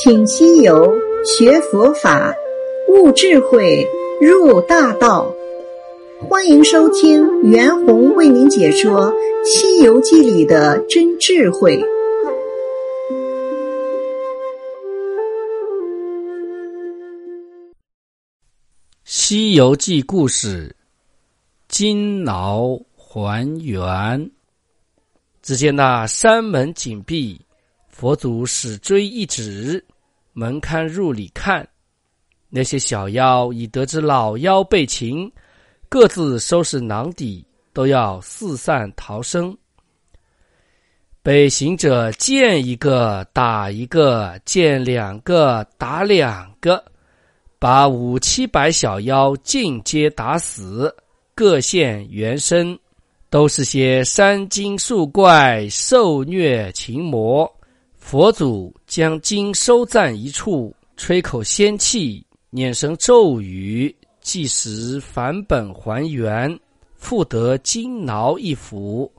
请西游学佛法，悟智慧，入大道。欢迎收听袁弘为您解说《西游记》里的真智慧。《西游记》故事：金牢还原。只见那山门紧闭。佛祖使追一指，门堪入里看。那些小妖已得知老妖被擒，各自收拾囊底，都要四散逃生。被行者见一个打一个，见两个打两个，把五七百小妖尽皆打死，各现原身，都是些山精树怪，受虐禽魔。佛祖将经收暂一处，吹口仙气，念声咒语，即时返本还原，复得金挠一幅，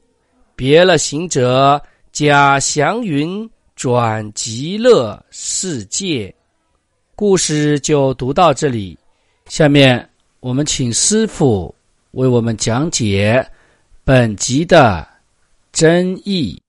别了行者，假祥云转极乐世界。故事就读到这里，下面我们请师傅为我们讲解本集的真意。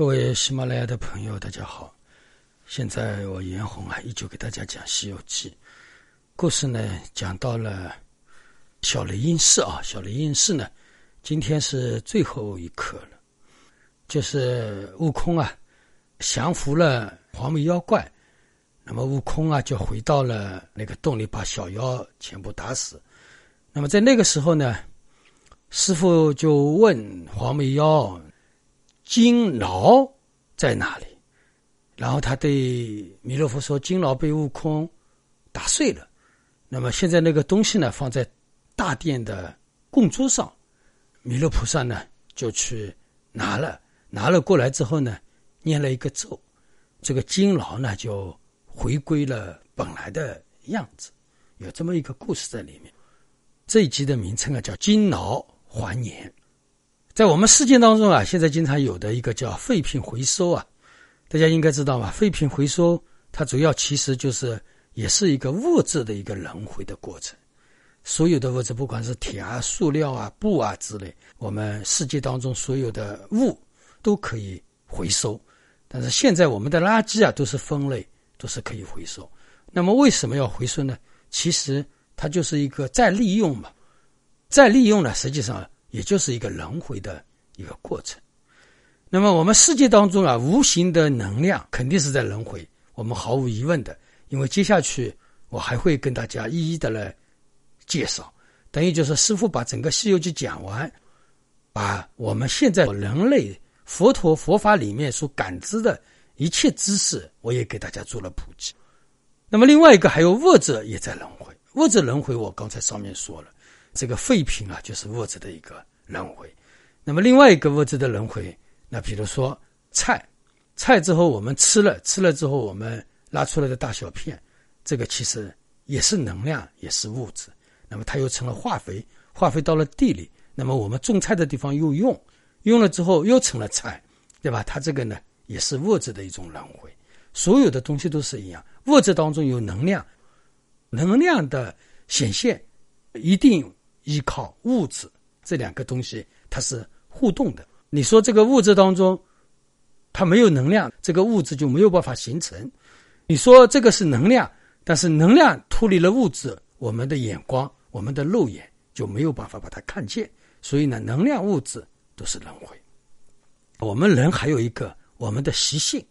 各位喜马拉雅的朋友，大家好！现在我严红啊，依旧给大家讲《西游记》故事呢，讲到了小雷音寺啊。小雷音寺呢，今天是最后一刻了，就是悟空啊降服了黄眉妖怪，那么悟空啊就回到了那个洞里，把小妖全部打死。那么在那个时候呢，师傅就问黄眉妖。金牢在哪里？然后他对弥勒佛说：“金牢被悟空打碎了。那么现在那个东西呢，放在大殿的供桌上。弥勒菩萨呢，就去拿了，拿了过来之后呢，念了一个咒，这个金牢呢就回归了本来的样子。有这么一个故事在里面。这一集的名称啊，叫《金牢还年》。”在我们世界当中啊，现在经常有的一个叫废品回收啊，大家应该知道吧？废品回收它主要其实就是也是一个物质的一个轮回的过程。所有的物质，不管是铁啊、塑料啊、布啊之类，我们世界当中所有的物都可以回收。但是现在我们的垃圾啊都是分类，都是可以回收。那么为什么要回收呢？其实它就是一个再利用嘛。再利用呢，实际上。也就是一个轮回的一个过程。那么我们世界当中啊，无形的能量肯定是在轮回，我们毫无疑问的。因为接下去我还会跟大家一一的来介绍，等于就是师傅把整个《西游记》讲完，把我们现在人类佛陀佛法里面所感知的一切知识，我也给大家做了普及。那么另外一个还有物质也在轮回，物质轮回我刚才上面说了。这个废品啊，就是物质的一个轮回。那么另外一个物质的轮回，那比如说菜，菜之后我们吃了，吃了之后我们拉出来的大小片，这个其实也是能量，也是物质。那么它又成了化肥，化肥到了地里，那么我们种菜的地方又用，用了之后又成了菜，对吧？它这个呢也是物质的一种轮回。所有的东西都是一样，物质当中有能量，能量的显现一定。依靠物质这两个东西，它是互动的。你说这个物质当中，它没有能量，这个物质就没有办法形成。你说这个是能量，但是能量脱离了物质，我们的眼光、我们的肉眼就没有办法把它看见。所以呢，能量、物质都是轮回。我们人还有一个我们的习性，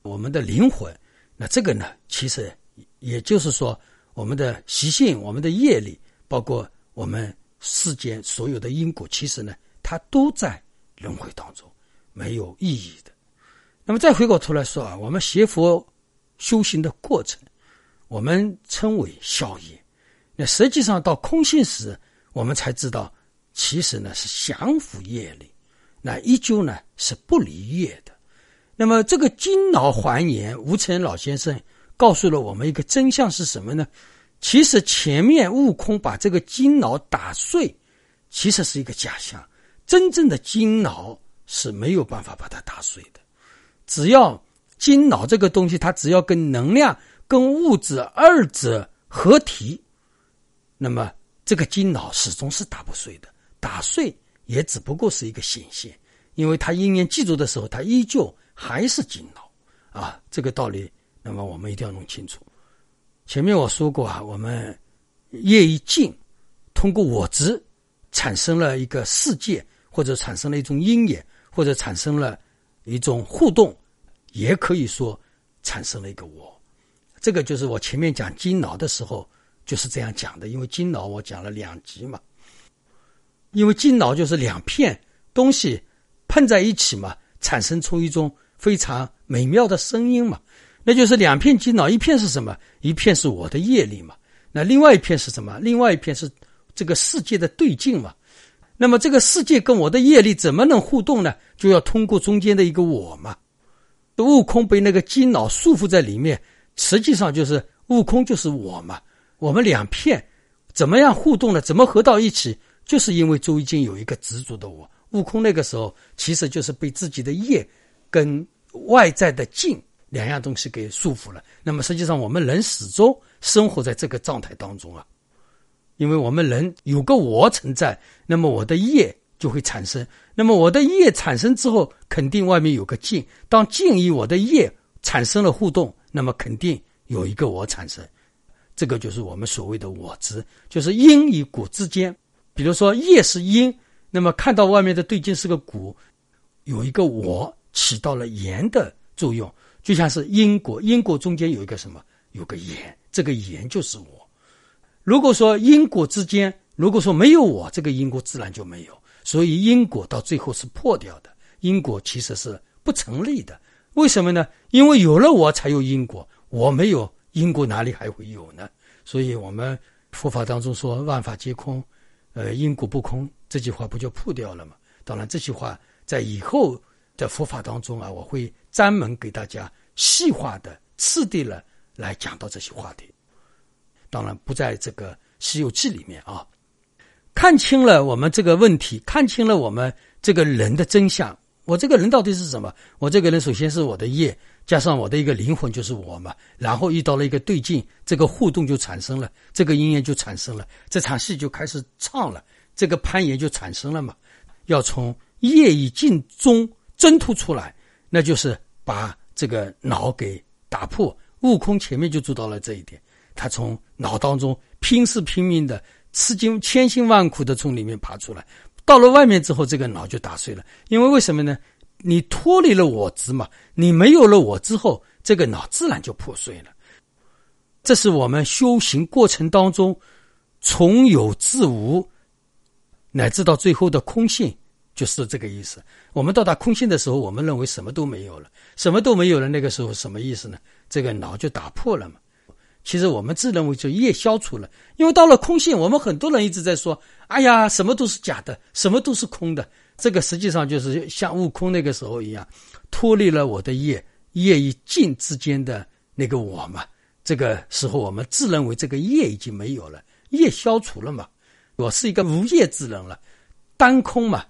我们的灵魂。那这个呢，其实也就是说，我们的习性、我们的业力，包括。我们世间所有的因果，其实呢，它都在轮回当中，没有意义的。那么再回过头来说啊，我们学佛修行的过程，我们称为消业。那实际上到空性时，我们才知道，其实呢是降伏业力，那依旧呢是不离业的。那么这个金脑还原，吴承恩老先生告诉了我们一个真相是什么呢？其实前面悟空把这个金脑打碎，其实是一个假象。真正的金脑是没有办法把它打碎的。只要金脑这个东西，它只要跟能量、跟物质二者合体，那么这个金脑始终是打不碎的。打碎也只不过是一个显现，因为它因念记住的时候，它依旧还是金脑啊。这个道理，那么我们一定要弄清楚。前面我说过啊，我们业一尽，通过我执产生了一个世界，或者产生了一种因缘，或者产生了一种互动，也可以说产生了一个我。这个就是我前面讲金脑的时候就是这样讲的，因为金脑我讲了两集嘛，因为金脑就是两片东西碰在一起嘛，产生出一种非常美妙的声音嘛。那就是两片金脑，一片是什么？一片是我的业力嘛。那另外一片是什么？另外一片是这个世界的对境嘛。那么这个世界跟我的业力怎么能互动呢？就要通过中间的一个我嘛。悟空被那个金脑束缚在里面，实际上就是悟空就是我嘛。我们两片怎么样互动呢？怎么合到一起？就是因为周一经有一个执着的我。悟空那个时候其实就是被自己的业跟外在的境。两样东西给束缚了，那么实际上我们人始终生活在这个状态当中啊，因为我们人有个我存在，那么我的业就会产生，那么我的业产生之后，肯定外面有个境，当境与我的业产生了互动，那么肯定有一个我产生，这个就是我们所谓的我执，就是因与果之间，比如说业是因，那么看到外面的对境是个果，有一个我起到了言的作用。就像是因果，因果中间有一个什么？有个言，这个言就是我。如果说因果之间，如果说没有我，这个因果自然就没有。所以因果到最后是破掉的，因果其实是不成立的。为什么呢？因为有了我才有因果，我没有因果哪里还会有呢？所以我们佛法当中说万法皆空，呃，因果不空，这句话不就破掉了吗？当然，这句话在以后的佛法当中啊，我会。专门给大家细化的、次第了来讲到这些话题，当然不在这个《西游记》里面啊。看清了我们这个问题，看清了我们这个人的真相。我这个人到底是什么？我这个人首先是我的业，加上我的一个灵魂就是我嘛。然后遇到了一个对境，这个互动就产生了，这个音乐就产生了，这场戏就开始唱了，这个攀岩就产生了嘛。要从业与境中挣脱出来，那就是。把这个脑给打破，悟空前面就做到了这一点。他从脑当中拼死拼命的、吃尽千辛万苦的从里面爬出来，到了外面之后，这个脑就打碎了。因为为什么呢？你脱离了我执嘛，你没有了我之后，这个脑自然就破碎了。这是我们修行过程当中从有至无，乃至到最后的空性。就是这个意思。我们到达空性的时候，我们认为什么都没有了，什么都没有了。那个时候什么意思呢？这个脑就打破了嘛。其实我们自认为就业消除了，因为到了空性，我们很多人一直在说：“哎呀，什么都是假的，什么都是空的。”这个实际上就是像悟空那个时候一样，脱离了我的业，业与境之间的那个我嘛。这个时候我们自认为这个业已经没有了，业消除了嘛。我是一个无业之人了，单空嘛。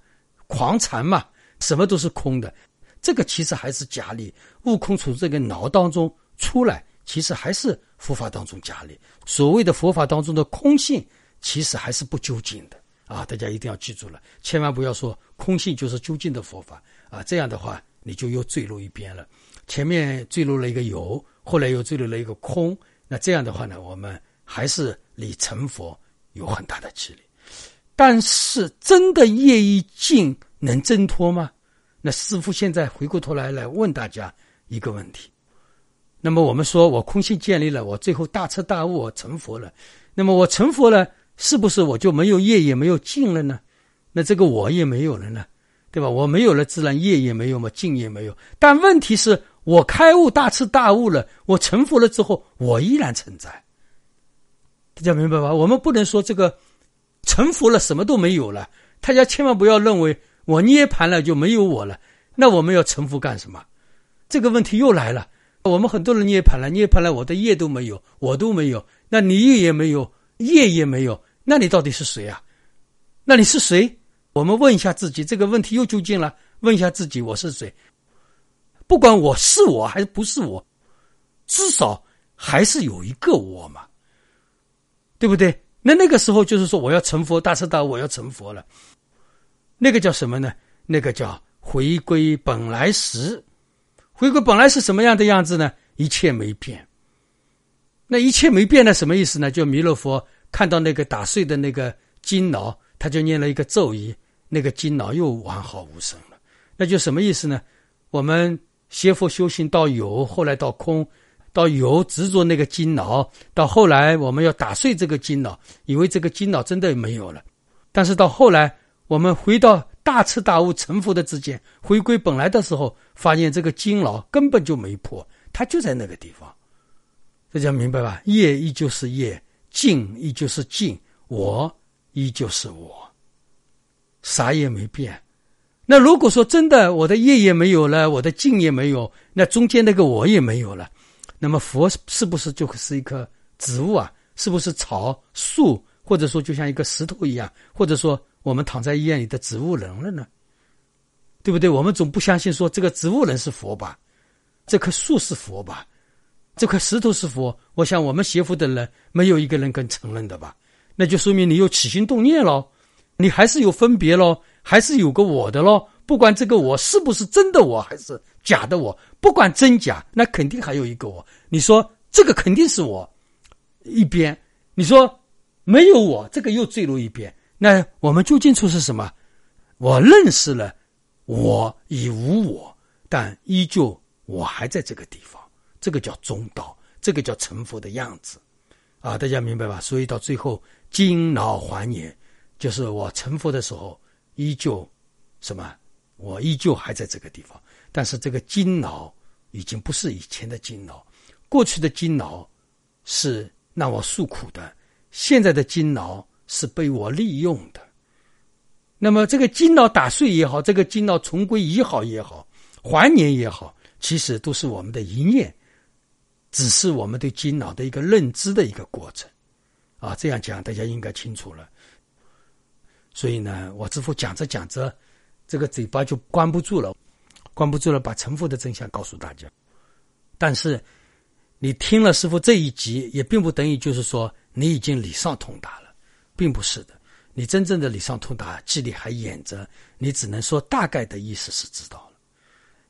狂禅嘛，什么都是空的，这个其实还是假理。悟空从这个脑当中出来，其实还是佛法当中假理。所谓的佛法当中的空性，其实还是不究竟的啊！大家一定要记住了，千万不要说空性就是究竟的佛法啊！这样的话，你就又坠入一边了。前面坠入了一个有，后来又坠入了一个空，那这样的话呢，我们还是离成佛有很大的距离。但是，真的业一尽能挣脱吗？那师傅现在回过头来来问大家一个问题：那么我们说我空性建立了，我最后大彻大悟，我成佛了。那么我成佛了，是不是我就没有业也没有尽了呢？那这个我也没有了呢，对吧？我没有了，自然业也没有嘛，尽也没有。但问题是我开悟大彻大悟了，我成佛了之后，我依然存在。大家明白吧？我们不能说这个。成佛了，什么都没有了。大家千万不要认为我涅盘了就没有我了。那我们要成佛干什么？这个问题又来了。我们很多人涅槃了，涅槃了，我的业都没有，我都没有，那你业也没有，业也没有，那你到底是谁啊？那你是谁？我们问一下自己，这个问题又究竟了？问一下自己，我是谁？不管我是我还是不是我，至少还是有一个我嘛，对不对？那那个时候就是说，我要成佛，大彻大悟，我要成佛了。那个叫什么呢？那个叫回归本来时。回归本来是什么样的样子呢？一切没变。那一切没变呢？什么意思呢？就弥勒佛看到那个打碎的那个金脑，他就念了一个咒语，那个金脑又完好无损了。那就什么意思呢？我们学佛修行到有，后来到空，到有执着那个金脑，到后来我们要打碎这个金脑，以为这个金脑真的没有了。但是到后来，我们回到。大彻大悟成佛的之间，回归本来的时候，发现这个金脑根本就没破，它就在那个地方。大家明白吧？业依旧是业，境依旧是境，我依旧是我，啥也没变。那如果说真的，我的业也没有了，我的境也没有，那中间那个我也没有了，那么佛是不是就是一棵植物啊？是不是草树，或者说就像一个石头一样，或者说？我们躺在医院里的植物人了呢，对不对？我们总不相信说这个植物人是佛吧，这棵树是佛吧，这块石头是佛。我想我们学佛的人没有一个人肯承认的吧？那就说明你有起心动念喽，你还是有分别喽，还是有个我的喽。不管这个我是不是真的我还是假的我，不管真假，那肯定还有一个我。你说这个肯定是我一边，你说没有我，这个又坠入一边。那我们究竟处是什么？我认识了，我已无我，但依旧我还在这个地方。这个叫中道，这个叫成佛的样子，啊，大家明白吧？所以到最后，金老还年，就是我成佛的时候，依旧什么？我依旧还在这个地方，但是这个金脑已经不是以前的金脑，过去的金脑是让我诉苦的，现在的金脑。是被我利用的，那么这个金脑打碎也好，这个金脑重归一好也好，还原也好，其实都是我们的一念，只是我们对金脑的一个认知的一个过程，啊，这样讲大家应该清楚了。所以呢，我之父讲着讲着，这个嘴巴就关不住了，关不住了，把成佛的真相告诉大家。但是你听了师傅这一集，也并不等于就是说你已经理上通达了。并不是的，你真正的理上通达，记里还掩着，你只能说大概的意思是知道了。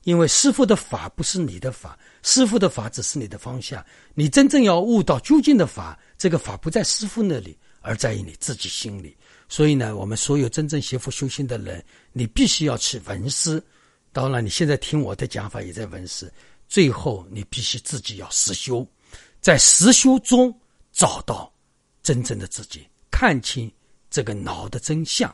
因为师傅的法不是你的法，师傅的法只是你的方向。你真正要悟到究竟的法，这个法不在师傅那里，而在于你自己心里。所以呢，我们所有真正学佛修心的人，你必须要去闻思。当然，你现在听我的讲法也在闻思。最后，你必须自己要实修，在实修中找到真正的自己。看清这个脑的真相，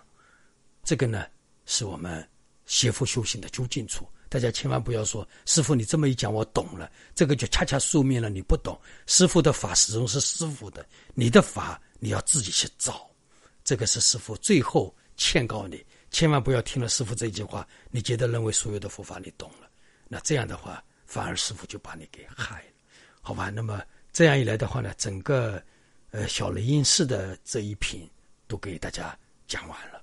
这个呢是我们邪佛修行的究竟处。大家千万不要说师傅，你这么一讲我懂了，这个就恰恰说明了你不懂。师傅的法始终是师傅的，你的法你要自己去找。这个是师傅最后劝告你，千万不要听了师傅这句话，你觉得认为所有的佛法你懂了，那这样的话反而师傅就把你给害了，好吧？那么这样一来的话呢，整个。呃，小雷音寺的这一品都给大家讲完了。